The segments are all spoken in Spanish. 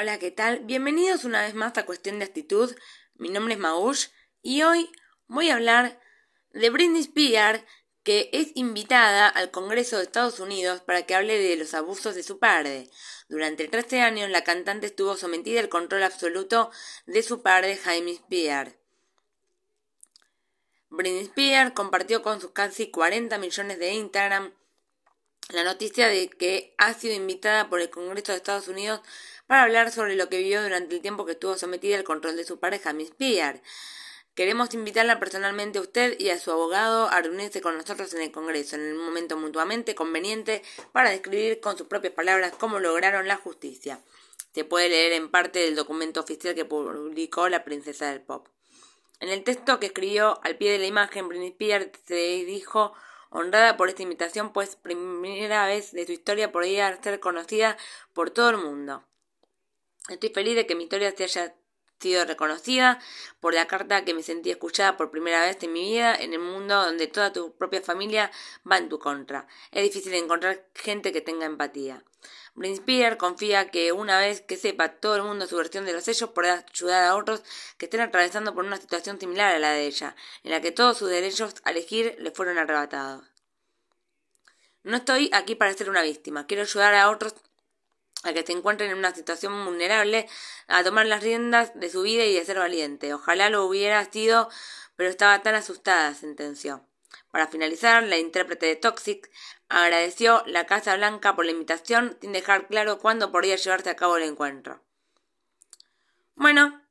Hola, ¿qué tal? Bienvenidos una vez más a Cuestión de Actitud. Mi nombre es Maush y hoy voy a hablar de Britney Spears, que es invitada al Congreso de Estados Unidos para que hable de los abusos de su padre. Durante 13 años, la cantante estuvo sometida al control absoluto de su padre, Jaime Spears. Britney Spears compartió con sus casi 40 millones de Instagram la noticia de que ha sido invitada por el Congreso de Estados Unidos para hablar sobre lo que vivió durante el tiempo que estuvo sometida al control de su pareja, Miss Pierre. Queremos invitarla personalmente a usted y a su abogado a reunirse con nosotros en el Congreso en un momento mutuamente conveniente para describir con sus propias palabras cómo lograron la justicia. Se puede leer en parte del documento oficial que publicó la princesa del pop. En el texto que escribió al pie de la imagen, Spears se dijo honrada por esta invitación, pues primera vez de su historia podría ser conocida por todo el mundo. Estoy feliz de que mi historia se haya sido reconocida por la carta que me sentí escuchada por primera vez en mi vida en el mundo donde toda tu propia familia va en tu contra. Es difícil encontrar gente que tenga empatía. Britney confía que una vez que sepa todo el mundo su versión de los hechos podrá ayudar a otros que estén atravesando por una situación similar a la de ella, en la que todos sus derechos a elegir le fueron arrebatados. No estoy aquí para ser una víctima, quiero ayudar a otros a que se encuentren en una situación vulnerable, a tomar las riendas de su vida y a ser valiente. Ojalá lo hubiera sido, pero estaba tan asustada, sentenció. Para finalizar, la intérprete de Toxic agradeció la Casa Blanca por la invitación sin dejar claro cuándo podría llevarse a cabo el encuentro. Bueno,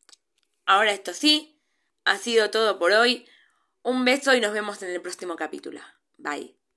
ahora esto sí, ha sido todo por hoy. Un beso y nos vemos en el próximo capítulo. Bye.